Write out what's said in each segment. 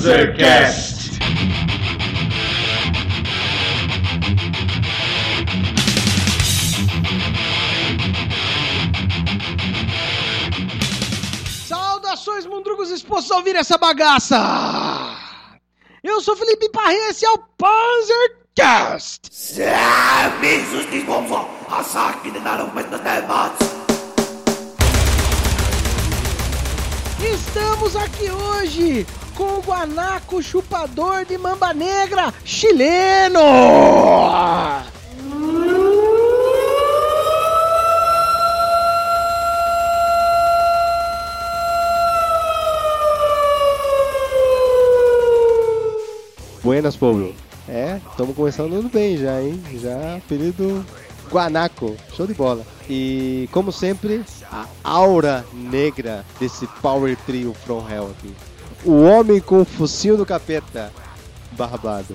Panzercast. Saudações, mundrugos expostos a ouvir essa bagaça! Eu sou Felipe Parre e esse é o Panzercast! Estamos aqui hoje com o guanaco chupador de mamba negra chileno! Buenas, povo. É, estamos começando tudo bem já, hein? Já apelido Guanaco. Show de bola. E, como sempre, a aura negra desse Power Trio From Hell aqui. O homem com o focinho do capeta. Barbado.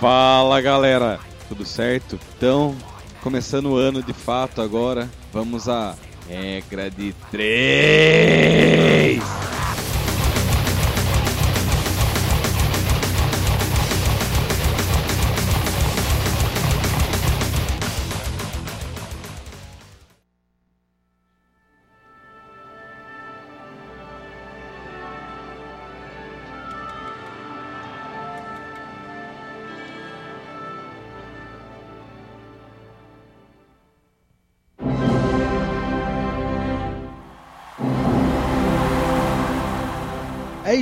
Fala galera, tudo certo? Então, começando o ano de fato agora, vamos à regra de três.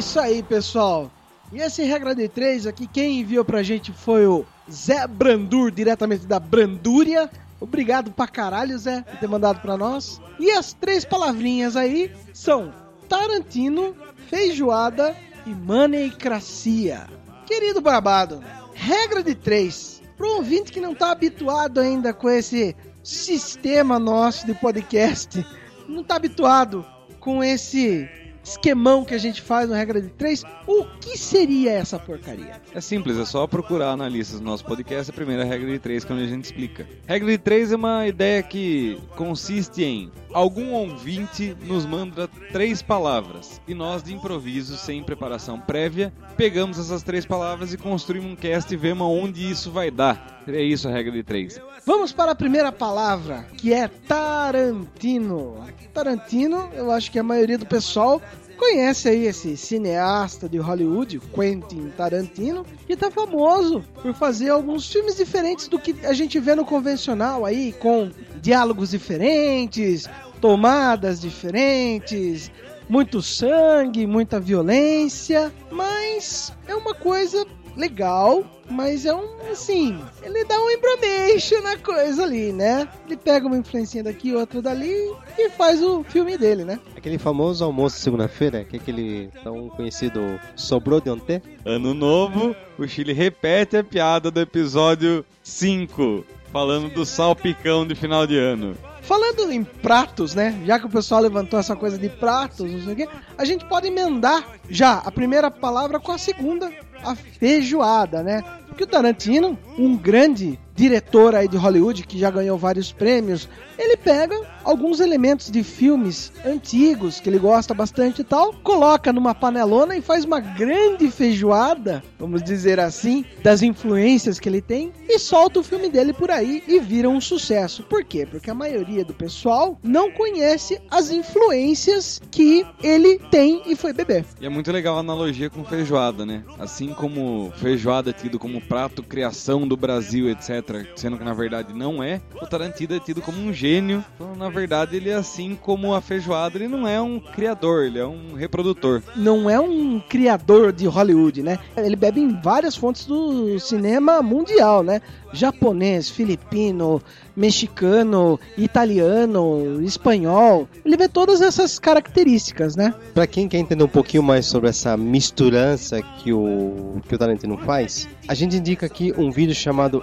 Isso aí, pessoal. E esse regra de três aqui, quem enviou pra gente foi o Zé Brandur, diretamente da Brandúria. Obrigado pra caralho, Zé, por ter mandado pra nós. E as três palavrinhas aí são Tarantino, feijoada e maneicracia. Querido Barbado, regra de três. Pro ouvinte que não tá habituado ainda com esse sistema nosso de podcast, não tá habituado com esse esquemão que a gente faz no regra de três, o que seria essa porcaria? É simples, é só procurar na lista do nosso podcast a primeira regra de três, que é onde a gente explica. Regra de três é uma ideia que consiste em algum ouvinte nos manda três palavras e nós, de improviso, sem preparação prévia, pegamos essas três palavras e construímos um cast e vemos onde isso vai dar. É isso a regra de três. Vamos para a primeira palavra, que é Tarantino. Tarantino, eu acho que a maioria do pessoal conhece aí esse cineasta de Hollywood, Quentin Tarantino, que tá famoso por fazer alguns filmes diferentes do que a gente vê no convencional aí, com diálogos diferentes, tomadas diferentes, muito sangue, muita violência, mas é uma coisa legal, mas é um, assim, ele dá um embromation na coisa ali, né? Ele pega uma influência daqui, outra dali e faz o filme dele, né? Aquele famoso almoço de segunda-feira, que é aquele tão conhecido sobrou de ontem. Ano novo, o Chile repete a piada do episódio 5, falando do salpicão de final de ano. Falando em pratos, né? Já que o pessoal levantou essa coisa de pratos, não sei o quê, a gente pode emendar já a primeira palavra com a segunda, a feijoada, né? Porque o Tarantino, um grande diretor aí de Hollywood que já ganhou vários prêmios, ele pega alguns elementos de filmes antigos que ele gosta bastante e tal, coloca numa panelona e faz uma grande feijoada, vamos dizer assim, das influências que ele tem e solta o filme dele por aí e vira um sucesso. Por quê? Porque a maioria do pessoal não conhece as influências que ele tem e foi beber. E é muito legal a analogia com feijoada, né? Assim como feijoada é tido como prato criação do Brasil, etc., sendo que na verdade não é, o Tarantino é tido como um gênio. Então, na verdade, ele é assim como a feijoada, ele não é um criador, ele é um reprodutor. Não é um criador de Hollywood, né? Ele bebe em várias fontes do cinema mundial, né? Japonês, filipino, mexicano, italiano, espanhol. Ele vê todas essas características, né? Pra quem quer entender um pouquinho mais sobre essa misturança que o, que o Tarantino faz, a gente indica aqui um vídeo chamado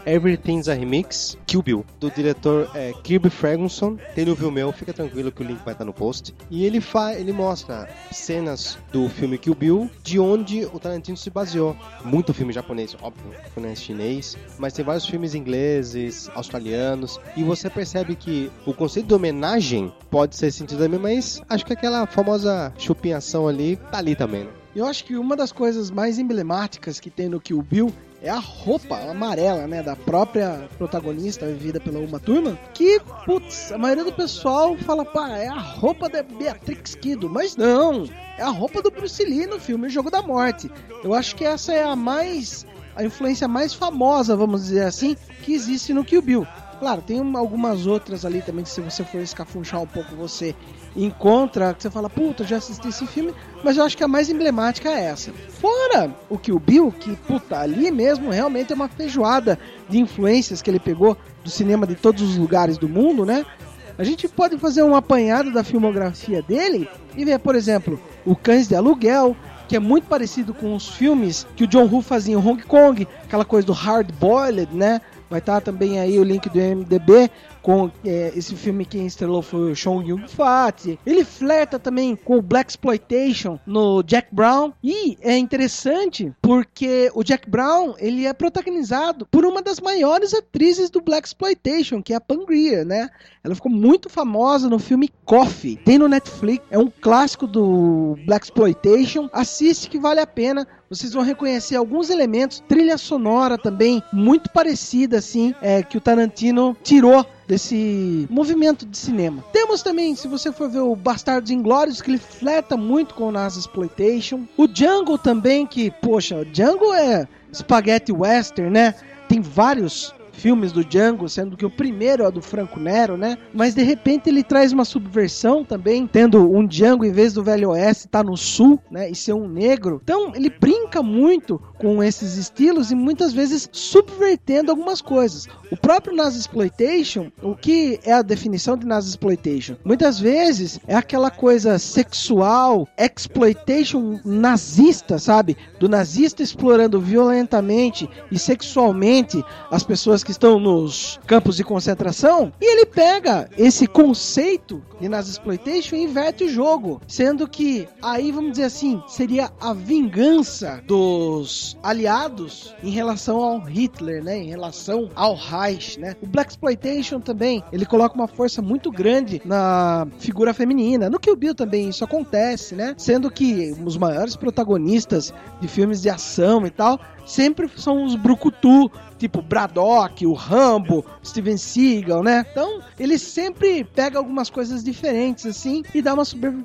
Everything's a Remix, Kill Bill, do diretor é, Kirby Ferguson. Tem no Vimeo, fica tranquilo que o link vai estar no post. E ele, fa ele mostra cenas do filme Kill Bill, de onde o Tarantino se baseou. Muito filme japonês, óbvio, japonês chinês, mas tem vários filmes ingleses, australianos, e você percebe que o conceito de homenagem pode ser sentido também, mas acho que aquela famosa chupinhação ali tá ali também, né? Eu acho que uma das coisas mais emblemáticas que tem no Kill Bill é a roupa amarela, né, da própria protagonista vivida pela Uma Turma, que, putz, a maioria do pessoal fala, pá, é a roupa da Beatrix Kido, mas não, é a roupa do Bruce Lee no filme O Jogo da Morte. Eu acho que essa é a mais, a influência mais famosa, vamos dizer assim, que existe no Kill Bill. Claro, tem algumas outras ali também que se você for escafunchar um pouco você encontra, que você fala, puta, já assisti esse filme, mas eu acho que a mais emblemática é essa. Fora o Kill Bill, que, puta, ali mesmo realmente é uma feijoada de influências que ele pegou do cinema de todos os lugares do mundo, né? A gente pode fazer um apanhado da filmografia dele e ver, por exemplo, O Cães de Aluguel, que é muito parecido com os filmes que o John Woo fazia em Hong Kong, aquela coisa do hard boiled, né? Vai estar também aí o link do MDB com é, esse filme que estrelou foi o Sean Young Fat. Ele flerta também com o Black Exploitation no Jack Brown e é interessante porque o Jack Brown ele é protagonizado por uma das maiores atrizes do Black Exploitation, que é a Pangria, né? Ela ficou muito famosa no filme Coffee. Tem no Netflix, é um clássico do Black Exploitation. Assiste que vale a pena. Vocês vão reconhecer alguns elementos, trilha sonora também muito parecida assim, é, que o Tarantino tirou desse movimento de cinema. Temos também, se você for ver o Bastardos Inglórios, que ele fleta muito com o Nazi Exploitation. O Django também, que, poxa, o Django é spaghetti western, né? Tem vários filmes do Django, sendo que o primeiro é do Franco Nero, né? Mas de repente ele traz uma subversão também, tendo um Django em vez do Velho Oeste tá no sul, né? E ser um negro. Então ele brinca muito com esses estilos e muitas vezes subvertendo algumas coisas. O próprio Nazi Exploitation, o que é a definição de Nazi Exploitation? Muitas vezes é aquela coisa sexual, exploitation nazista, sabe? Do nazista explorando violentamente e sexualmente as pessoas que estão nos campos de concentração, e ele pega esse conceito de Nazi Exploitation e inverte o jogo, sendo que aí vamos dizer assim, seria a vingança dos aliados em relação ao Hitler, né, em relação ao Reich, né? O Black Exploitation também, ele coloca uma força muito grande na figura feminina. No Kill Bill também isso acontece, né? Sendo que os maiores protagonistas de filmes de ação e tal sempre são os brucutu, tipo Braddock, o Rambo, Steven Seagal, né? Então, ele sempre pega algumas coisas diferentes, assim, e dá uma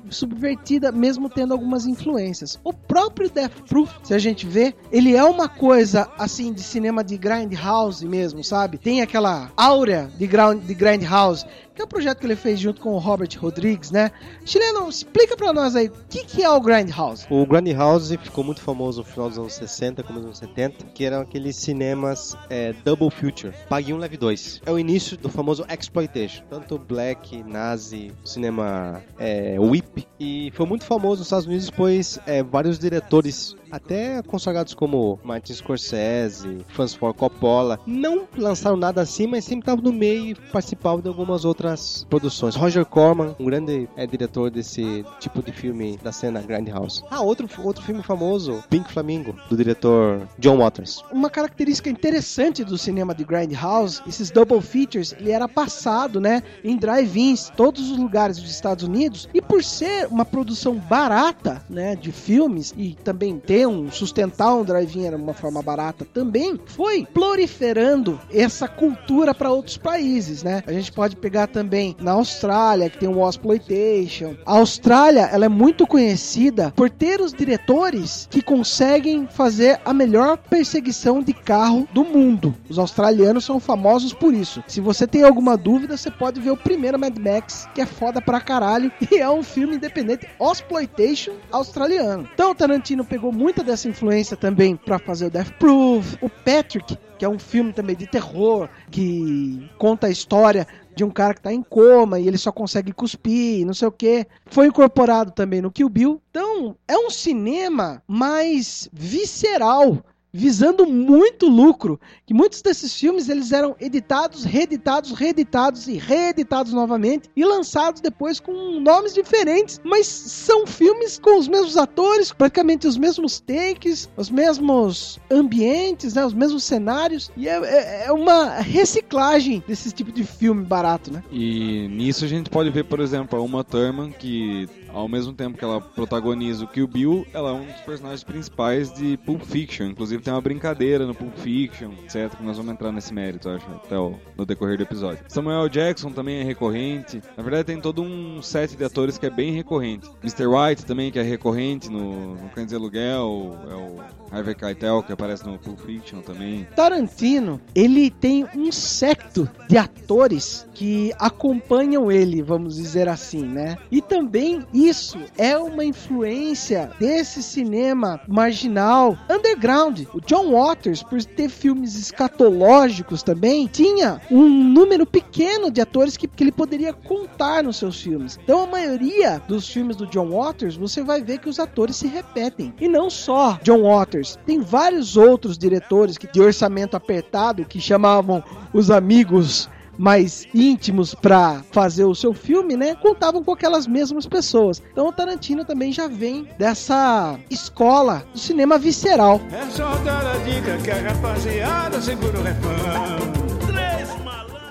subvertida, mesmo tendo algumas influências. O próprio Death Proof, se a gente vê, ele é uma coisa, assim, de cinema de grindhouse mesmo, sabe? Tem aquela áurea de, ground, de grindhouse que é o projeto que ele fez junto com o Robert Rodrigues, né? Chileno, explica pra nós aí, o que, que é o Grindhouse? O Grindhouse ficou muito famoso no final dos anos 60, começo dos anos 70, que eram aqueles cinemas é, Double Future, Pague um Leve 2. É o início do famoso Exploitation, tanto Black, Nazi, cinema é, Whip, e foi muito famoso nos Estados Unidos, pois é, vários diretores até consagrados como Martin Scorsese, Francis Ford Coppola, não lançaram nada assim, mas sempre estavam no meio e participavam de algumas outras produções. Roger Corman, um grande é, diretor desse tipo de filme da cena Grindhouse. Ah, outro, outro filme famoso, Pink Flamingo, do diretor John Waters. Uma característica interessante do cinema de Grindhouse, esses double features, ele era passado, né, em drive-ins, todos os lugares dos Estados Unidos, e por ser uma produção barata, né, de filmes e também ter um, sustentar um drive-in de uma forma barata também, foi proliferando essa cultura para outros países, né? A gente pode pegar também na Austrália, que tem o Exploitation. A Austrália, ela é muito conhecida por ter os diretores que conseguem fazer a melhor perseguição de carro do mundo. Os australianos são famosos por isso. Se você tem alguma dúvida, você pode ver o primeiro Mad Max, que é foda pra caralho, e é um filme independente Exploitation australiano. Então, o Tarantino pegou muita dessa influência também para fazer o Death Proof, o Patrick, que é um filme também de terror, que conta a história de um cara que tá em coma e ele só consegue cuspir, não sei o que. Foi incorporado também no Kill Bill. Então, é um cinema mais visceral visando muito lucro, que muitos desses filmes eles eram editados, reeditados, reeditados e reeditados novamente e lançados depois com nomes diferentes, mas são filmes com os mesmos atores, praticamente os mesmos takes, os mesmos ambientes, né, os mesmos cenários e é, é, é uma reciclagem desse tipo de filme barato, né? E nisso a gente pode ver, por exemplo, Uma Thurman que ao mesmo tempo que ela protagoniza o Kill Bill, ela é um dos personagens principais de Pulp Fiction. Inclusive tem uma brincadeira no Pulp Fiction, etc. Que nós vamos entrar nesse mérito, acho, até o, no decorrer do episódio. Samuel Jackson também é recorrente. Na verdade, tem todo um set de atores que é bem recorrente. Mr. White também, que é recorrente no, no Cães de Aluguel. É o Harvey Keitel, que aparece no Pulp Fiction também. Tarantino, ele tem um secto de atores que acompanham ele, vamos dizer assim, né? E também isso é uma influência desse cinema marginal, underground. O John Waters, por ter filmes escatológicos também, tinha um número pequeno de atores que, que ele poderia contar nos seus filmes. Então a maioria dos filmes do John Waters, você vai ver que os atores se repetem. E não só John Waters, tem vários outros diretores que de orçamento apertado que chamavam os amigos mais íntimos para fazer o seu filme, né? Contavam com aquelas mesmas pessoas. Então o Tarantino também já vem dessa escola do cinema visceral. É só dar a dica que a rapaziada segura o refrão.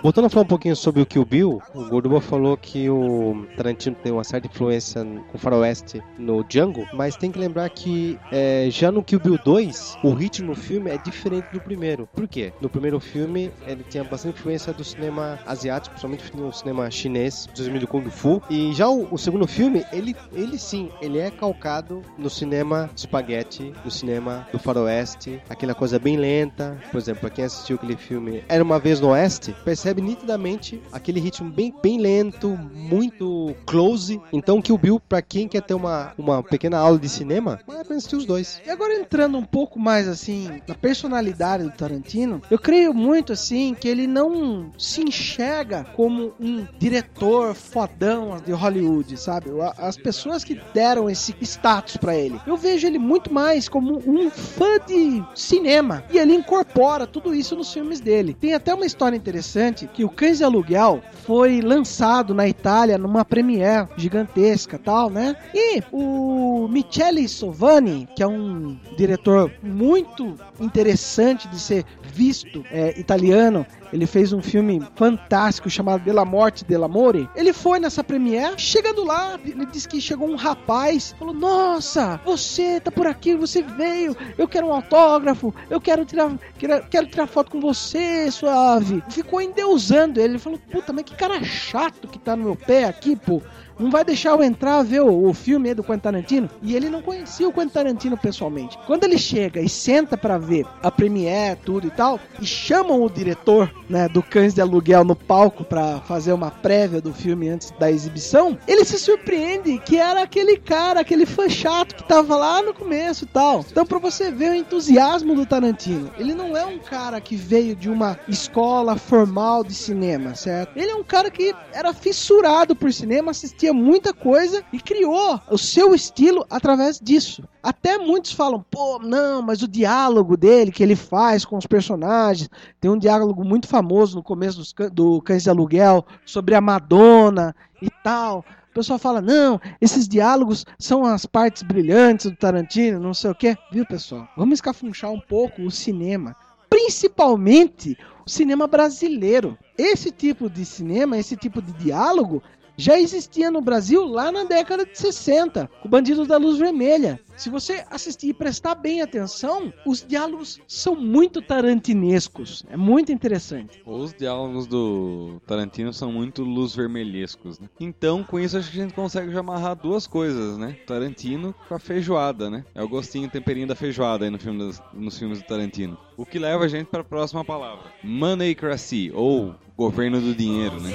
Voltando a falar um pouquinho sobre o Kill Bill, o Gorduba falou que o Tarantino tem uma certa influência com o faroeste no Django, mas tem que lembrar que é, já no Kill Bill 2, o ritmo no filme é diferente do primeiro. Por quê? No primeiro filme, ele tinha bastante influência do cinema asiático, principalmente no cinema chinês, do Kung Fu, e já o, o, segundo filme, ele, ele sim, ele é calcado no cinema spaghetti, no cinema do faroeste, aquela coisa bem lenta. Por exemplo, pra quem assistiu aquele filme Era Uma Vez no Oeste, percebe percebe nitidamente aquele ritmo bem, bem lento, muito close. Então, que o Bill, para quem quer ter uma, uma pequena aula de cinema, vai assistir os dois. E agora entrando um pouco mais assim na personalidade do Tarantino, eu creio muito assim que ele não se enxerga como um diretor fodão de Hollywood, sabe? As pessoas que deram esse status para ele. Eu vejo ele muito mais como um fã de cinema e ele incorpora tudo isso nos filmes dele. Tem até uma história interessante que o Cães de Aluguel foi lançado na Itália numa premiere gigantesca tal, né? E o Michele Sovani, que é um diretor muito interessante de ser visto, é, italiano, ele fez um filme fantástico chamado Della Morte dell'Amore. Ele foi nessa premiere, chegando lá, ele disse que chegou um rapaz, falou: Nossa, você tá por aqui, você veio, eu quero um autógrafo, eu quero tirar, quero, quero tirar foto com você, suave. Ficou endeusando ele, ele falou: Puta, mas que cara chato que tá no meu pé aqui, pô não vai deixar eu entrar ver o, o filme do Quentin Tarantino. E ele não conhecia o Quentin Tarantino pessoalmente. Quando ele chega e senta para ver a premiere, tudo e tal, e chamam o diretor, né, do Cães de Aluguel no palco para fazer uma prévia do filme antes da exibição, ele se surpreende que era aquele cara, aquele fã chato que tava lá no começo e tal. Então, para você ver o entusiasmo do Tarantino, ele não é um cara que veio de uma escola formal de cinema, certo? Ele é um cara que era fissurado por cinema, assistia muita coisa e criou o seu estilo através disso. Até muitos falam, pô, não, mas o diálogo dele que ele faz com os personagens, tem um diálogo muito famoso no começo do, do Cães de Aluguel sobre a Madonna e tal. O pessoal fala, não, esses diálogos são as partes brilhantes do Tarantino, não sei o quê. Viu, pessoal? Vamos escafunchar um pouco o cinema. Principalmente o cinema brasileiro. Esse tipo de cinema, esse tipo de diálogo já existia no Brasil lá na década de 60, com Bandidos da Luz Vermelha. Se você assistir e prestar bem atenção, os diálogos são muito tarantinescos. É muito interessante. Os diálogos do Tarantino são muito luz vermelhescos, né? Então, com isso, acho que a gente consegue já amarrar duas coisas, né? Tarantino com a feijoada, né? É o gostinho, o temperinho da feijoada aí no filme nos filmes do Tarantino. O que leva a gente para a próxima palavra: Moneycracy, ou governo do dinheiro, né?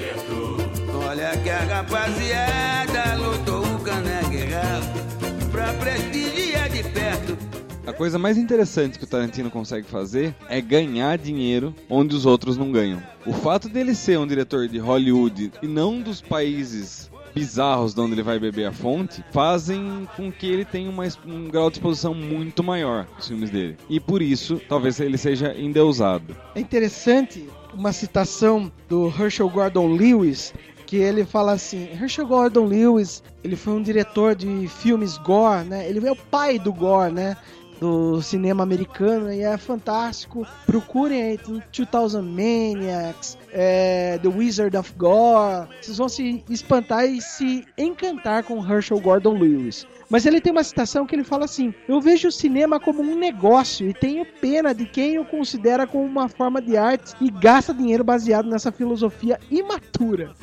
Olha que a rapaziada lutou o pra prestigiar de perto. A coisa mais interessante que o Tarantino consegue fazer é ganhar dinheiro onde os outros não ganham. O fato dele ser um diretor de Hollywood e não dos países bizarros de onde ele vai beber a fonte fazem com que ele tenha uma, um grau de exposição muito maior nos filmes dele. E por isso, talvez ele seja endeusado. É interessante uma citação do Herschel Gordon Lewis, que ele fala assim, Herschel Gordon Lewis, ele foi um diretor de filmes gore, né? Ele é o pai do gore, né? Do cinema americano e é fantástico. Procurem aí, tem 2000 Maniacs, é, The Wizard of Gore. Vocês vão se espantar e se encantar com Herschel Gordon Lewis. Mas ele tem uma citação que ele fala assim: Eu vejo o cinema como um negócio e tenho pena de quem o considera como uma forma de arte e gasta dinheiro baseado nessa filosofia imatura.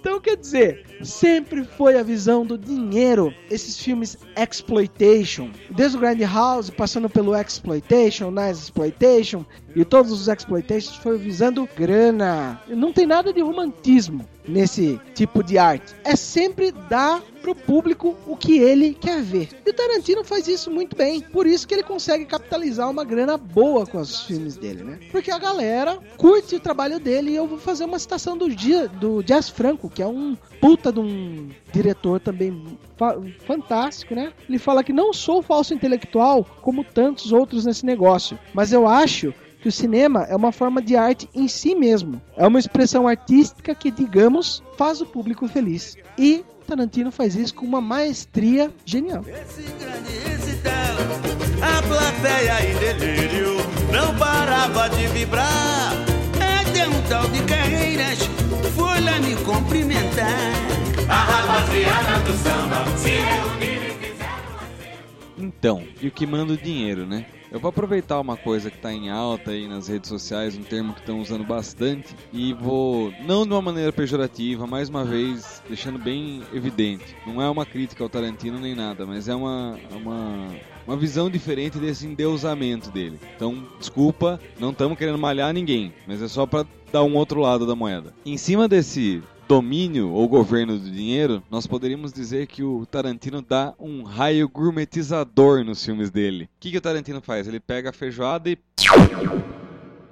Então, quer dizer, sempre foi a visão do dinheiro. Esses filmes exploitation, desde o Grindhouse, passando pelo exploitation, nice exploitation e todos os exploitations foi visando grana. Não tem nada de romantismo nesse tipo de arte. É sempre dar pro público o que ele quer ver. E o Tarantino faz isso muito bem. Por isso que ele consegue capitalizar uma grana boa com os filmes dele, né? Porque a galera curte o trabalho dele e eu vou fazer uma citação do dia do Jazz Franco, que é um puta de um diretor também fa- fantástico, né? Ele fala que não sou falso intelectual como tantos outros nesse negócio, mas eu acho que o cinema é uma forma de arte em si mesmo. É uma expressão artística que, digamos, faz o público feliz. E Tarantino faz isso com uma maestria genial. Esse grande recital, a plateia em delírio não parava de vibrar. Até um tal de Carreiras foi lá me cumprimentar. Então, e o que manda o dinheiro, né? Eu vou aproveitar uma coisa que está em alta aí nas redes sociais, um termo que estão usando bastante, e vou, não de uma maneira pejorativa, mais uma vez, deixando bem evidente, não é uma crítica ao Tarantino nem nada, mas é uma, uma, uma visão diferente desse endeusamento dele. Então, desculpa, não estamos querendo malhar ninguém, mas é só para dar um outro lado da moeda. Em cima desse domínio ou governo do dinheiro, nós poderíamos dizer que o Tarantino dá um raio gourmetizador nos filmes dele. O que, que o Tarantino faz? Ele pega a feijoada e.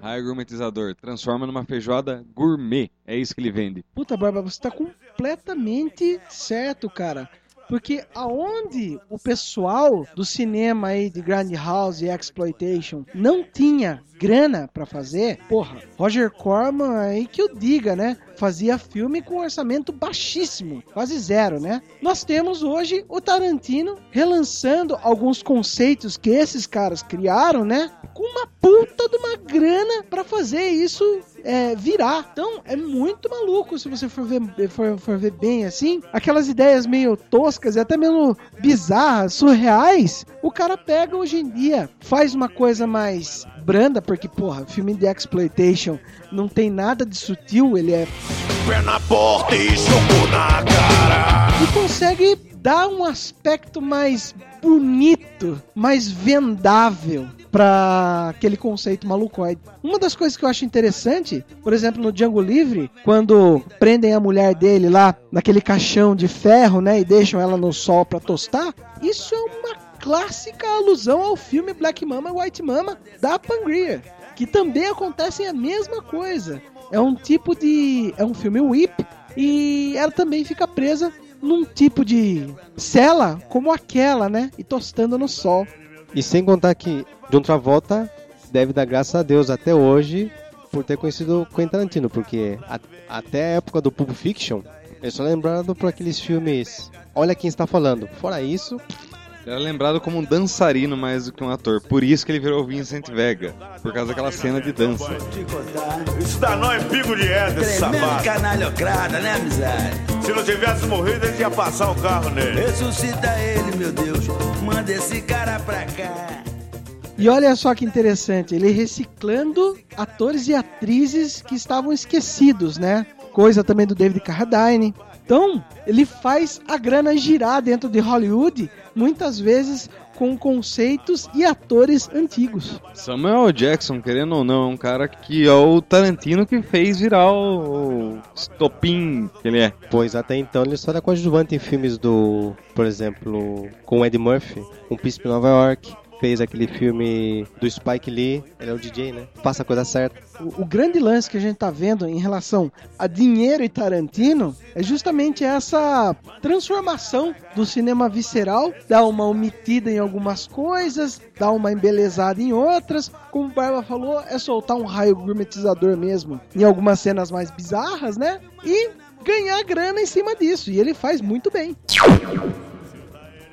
Raio gourmetizador, transforma numa feijoada gourmet. É isso que ele vende. Puta, Barba, você tá completamente certo, cara. Porque aonde o pessoal do cinema aí de Grindhouse e Exploitation não tinha grana pra fazer, porra, Roger Corman aí que o diga, né? Fazia filme com orçamento baixíssimo, quase zero, né? Nós temos hoje o Tarantino relançando alguns conceitos que esses caras criaram, né? Com uma puta de uma grana pra fazer isso é, virar. Então é muito maluco se você for ver, for, for ver bem assim. Aquelas ideias meio toscas e até mesmo bizarras, surreais. O cara pega hoje em dia, faz uma coisa mais branda, porque, porra, filme de exploitation não tem nada de sutil, ele é. Pé na porta e soco na cara. E consegue dar um aspecto mais bonito, mais vendável para aquele conceito malucoide. Uma das coisas que eu acho interessante, por exemplo, no Django Livre, quando prendem a mulher dele lá naquele caixão de ferro, né, e deixam ela no sol para tostar, isso é uma clássica alusão ao filme Black Mama White Mama da Pangria, que também acontecem a mesma coisa. É um tipo de é um filme whip e ela também fica presa num tipo de cela como aquela, né, e tostando no sol. E sem contar que John Travolta deve dar graças a Deus até hoje por ter conhecido Quentin Tarantino, porque a- até a época do Pulp Fiction, ele só lembrado por aqueles filmes Olha Quem Está Falando. Fora isso, Ele era lembrado como um dançarino mais do que um ator. Por isso que ele virou Vincent Vega. Por causa daquela cena de dança. Isso dá nó é pico de reta, esse sapato. canalhocrada, né, amizade? Se não tivesse morrido, ele ia passar o carro nele. Ressuscita ele, meu Deus. Manda esse cara pra cá. E olha só que interessante, ele reciclando atores e atrizes que estavam esquecidos, né? Coisa também do David Carradine. Então, ele faz a grana girar dentro de Hollywood, muitas vezes com conceitos e atores antigos. Samuel Jackson, querendo ou não, é um cara que é o Tarantino que fez virar o, estopim que ele é. pois até então ele só era coadjuvante em filmes do, por exemplo, com Ed Murphy, Um Príncipe em Nova York, fez aquele filme do Spike Lee, ele é o DJ, né? Passa a coisa certa. O, o grande lance que a gente tá vendo em relação a dinheiro e Tarantino é justamente essa transformação do cinema visceral, dar uma omitida em algumas coisas, dar uma embelezada em outras. Como o Barba falou, é soltar um raio gourmetizador mesmo em algumas cenas mais bizarras, né? E ganhar grana em cima disso. E ele faz muito bem.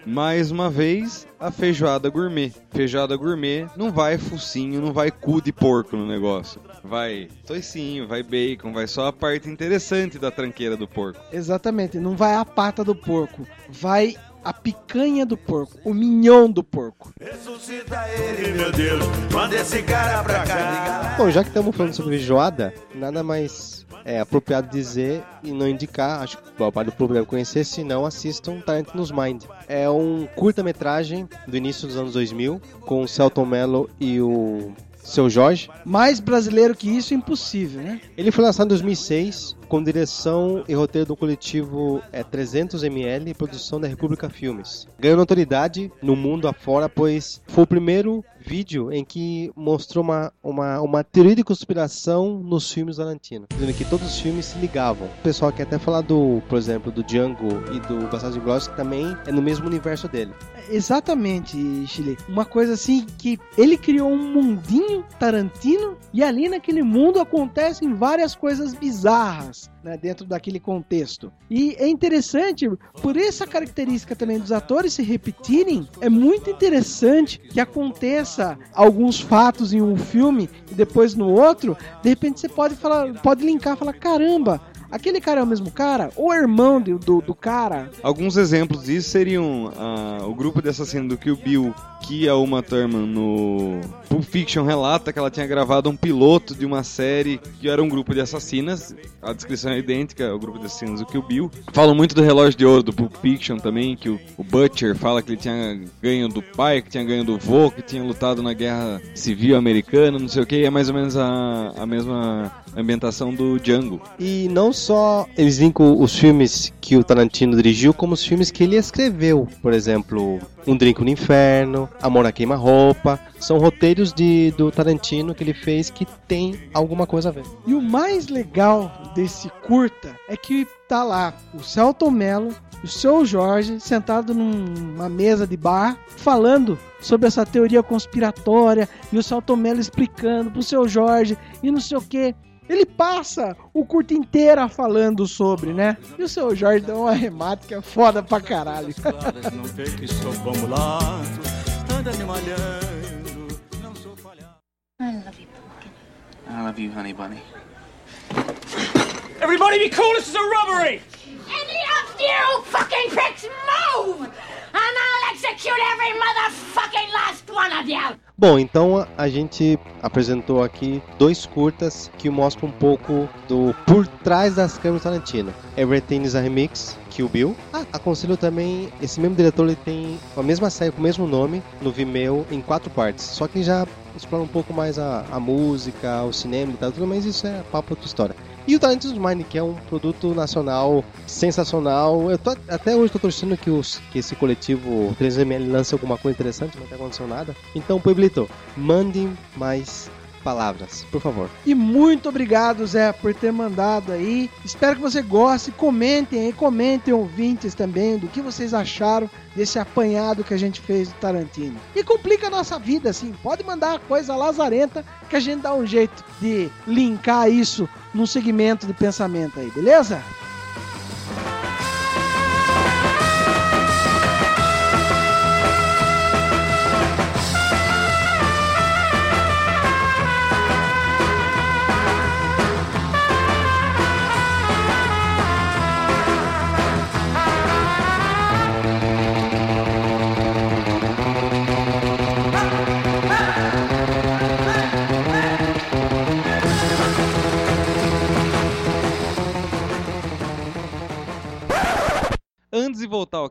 Mais uma vez, a feijoada gourmet. Feijoada gourmet não vai focinho, não vai cu de porco no negócio. Vai toicinho, vai bacon, vai só a parte interessante da tranqueira do porco. Exatamente, não vai a pata do porco, vai a picanha do porco, o mignon do porco. Ressuscita ele, meu Deus. Manda esse cara pra cá. Bom, já que estamos falando sobre feijoada, nada mais é apropriado dizer e não indicar, acho que o parte do público deve conhecer, se não assistam Tarantino's Mind. É um curta-metragem do início dos anos 2000, com o Celton Mello e o Seu Jorge. Mais brasileiro que isso, impossível, né? Ele foi lançado em 2006, com direção e roteiro do coletivo é, 300ml e produção da República Filmes. Ganhou notoriedade no mundo afora, pois foi o primeiro vídeo em que mostrou uma, uma, uma teoria de conspiração nos filmes da Tarantino, dizendo que todos os filmes se ligavam. O pessoal quer até falar do, por exemplo, do Django e do Bastardos Inglórios, que também é no mesmo universo dele. Exatamente, Chile. Uma coisa assim que ele criou um mundinho Tarantino e ali naquele mundo acontecem várias coisas bizarras. Né, dentro daquele contexto. E é interessante, por essa característica também dos atores se repetirem, é muito interessante que aconteça alguns fatos em um filme e depois no outro, de repente você pode falar, pode linkar falar, caramba, aquele cara é o mesmo cara? Ou é irmão do, do, do cara? Alguns exemplos disso seriam ah, o grupo de assassinos do Kill Bill, que a Uma Thurman no Pulp Fiction relata que ela tinha gravado um piloto de uma série que era um grupo de assassinas. A descrição é idêntica ao grupo de assassinos do Kill Bill. Falam muito do relógio de ouro do Pulp Fiction também, que o, o Butcher fala que ele tinha ganho do pai, que tinha ganho do vô, que tinha lutado na guerra civil americana, não sei o que. É mais ou menos a, a mesma ambientação do Django. E não só eles linkam os filmes que o Tarantino dirigiu, como os filmes que ele escreveu. Por exemplo, Um Drink no Inferno, Amor a Queima-Roupa. São roteiros de, do Tarantino que ele fez que tem alguma coisa a ver. E o mais legal desse curta é que tá lá o Celton Mello, o seu Jorge, sentado numa mesa de bar, falando sobre essa teoria conspiratória, e o Celton Mello explicando pro seu Jorge e não sei o que. Ele passa o curto inteiro falando sobre, né? E o seu Jorge dá um arremate que é foda pra caralho. Não vê que sou bom mulato, anda me malhando, não sou falhado. I love you, pumpkin. I love you, honey bunny. Everybody be cool, this is a robbery! Any of you fucking pricks move! And I'll execute every motherfucking last one of you! Bom, então a- gente apresentou aqui dois curtas que mostram um pouco do por trás das câmeras Tarantino. Everything is a Remix, Kill Bill. Ah, aconselho também, esse mesmo diretor ele tem a mesma série com o mesmo nome no Vimeo em quatro partes. Só que já explora um pouco mais a, a música, o cinema e tal, mas isso é papo outra história. E o Tarantino's Mind, que é um produto nacional sensacional. Eu tô, até hoje tô torcendo que, os, que esse coletivo 3ML lance alguma coisa interessante, não aconteceu nada. Então, Pueblito, mandem mais palavras, por favor. E muito obrigado, Zé, por ter mandado aí. Espero que você goste. Comentem aí, comentem ouvintes também do que vocês acharam desse apanhado que a gente fez do Tarantino. E complica a nossa vida, assim. Pode mandar coisa lazarenta que a gente dá um jeito de linkar isso num segmento de pensamento aí, beleza?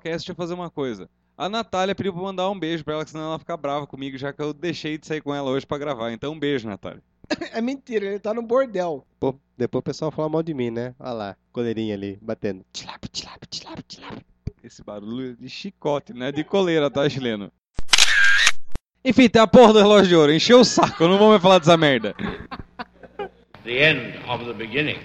Cast, deixa eu fazer uma coisa. A Natália pediu pra eu mandar um beijo pra ela, que senão ela fica brava comigo, já que eu deixei de sair com ela hoje pra gravar. Então, um beijo, Natália. É mentira, ele tá no bordel. Pô, depois o pessoal fala mal de mim, né? Olha lá, coleirinha ali, batendo. Tilap, tilap, tilap, tilap. Esse barulho é de chicote, né? De coleira, tá, chileno? Enfim, tem a porra do relógio de ouro. Encheu o saco, não vamos mais falar dessa merda. The end of the beginning.